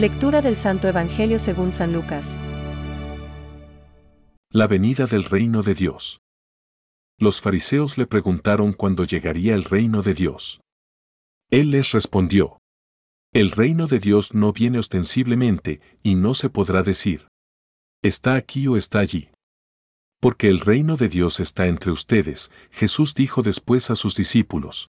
Lectura del Santo Evangelio según San Lucas. La venida del reino de Dios. Los fariseos le preguntaron cuándo llegaría el reino de Dios. Él les respondió. El reino de Dios no viene ostensiblemente, y no se podrá decir. Está aquí o está allí. Porque el reino de Dios está entre ustedes, Jesús dijo después a sus discípulos.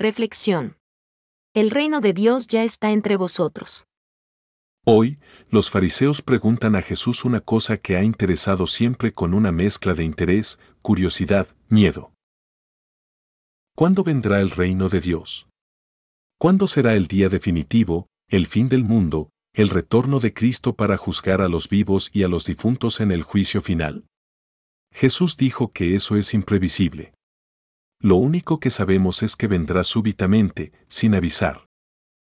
Reflexión. El reino de Dios ya está entre vosotros. Hoy, los fariseos preguntan a Jesús una cosa que ha interesado siempre con una mezcla de interés, curiosidad, miedo. ¿Cuándo vendrá el reino de Dios? ¿Cuándo será el día definitivo, el fin del mundo, el retorno de Cristo para juzgar a los vivos y a los difuntos en el juicio final? Jesús dijo que eso es imprevisible. Lo único que sabemos es que vendrá súbitamente, sin avisar.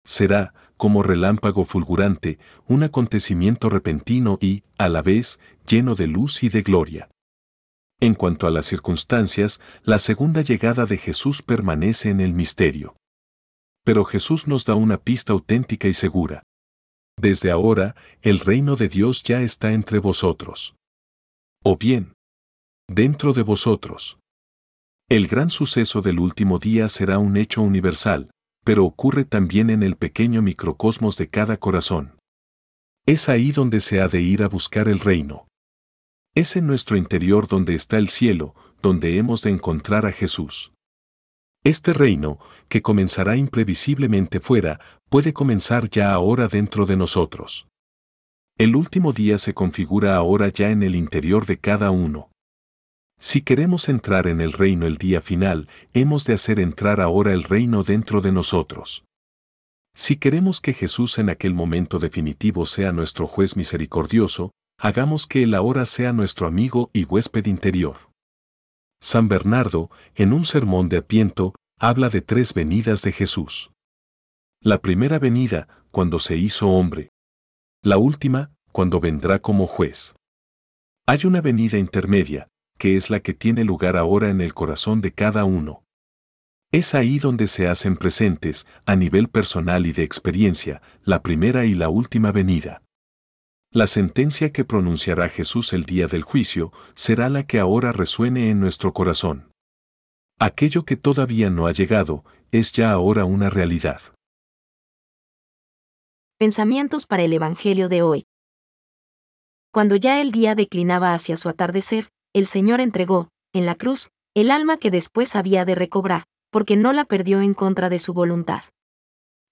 Será, como relámpago fulgurante, un acontecimiento repentino y, a la vez, lleno de luz y de gloria. En cuanto a las circunstancias, la segunda llegada de Jesús permanece en el misterio. Pero Jesús nos da una pista auténtica y segura. Desde ahora, el reino de Dios ya está entre vosotros. O bien, dentro de vosotros. El gran suceso del último día será un hecho universal, pero ocurre también en el pequeño microcosmos de cada corazón. Es ahí donde se ha de ir a buscar el reino. Es en nuestro interior donde está el cielo, donde hemos de encontrar a Jesús. Este reino, que comenzará imprevisiblemente fuera, puede comenzar ya ahora dentro de nosotros. El último día se configura ahora ya en el interior de cada uno. Si queremos entrar en el reino el día final, hemos de hacer entrar ahora el reino dentro de nosotros. Si queremos que Jesús en aquel momento definitivo sea nuestro juez misericordioso, hagamos que Él ahora sea nuestro amigo y huésped interior. San Bernardo, en un sermón de Apiento, habla de tres venidas de Jesús. La primera venida, cuando se hizo hombre. La última, cuando vendrá como juez. Hay una venida intermedia, que es la que tiene lugar ahora en el corazón de cada uno. Es ahí donde se hacen presentes, a nivel personal y de experiencia, la primera y la última venida. La sentencia que pronunciará Jesús el día del juicio será la que ahora resuene en nuestro corazón. Aquello que todavía no ha llegado es ya ahora una realidad. Pensamientos para el Evangelio de hoy. Cuando ya el día declinaba hacia su atardecer, el Señor entregó, en la cruz, el alma que después había de recobrar, porque no la perdió en contra de su voluntad.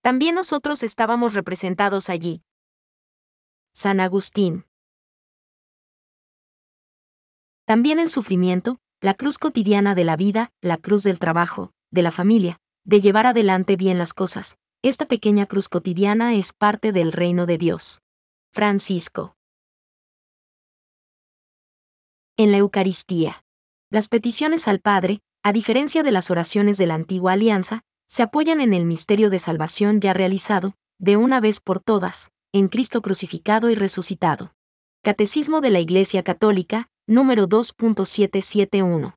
También nosotros estábamos representados allí. San Agustín. También el sufrimiento, la cruz cotidiana de la vida, la cruz del trabajo, de la familia, de llevar adelante bien las cosas, esta pequeña cruz cotidiana es parte del reino de Dios. Francisco en la Eucaristía. Las peticiones al Padre, a diferencia de las oraciones de la antigua alianza, se apoyan en el misterio de salvación ya realizado, de una vez por todas, en Cristo crucificado y resucitado. Catecismo de la Iglesia Católica, número 2.771.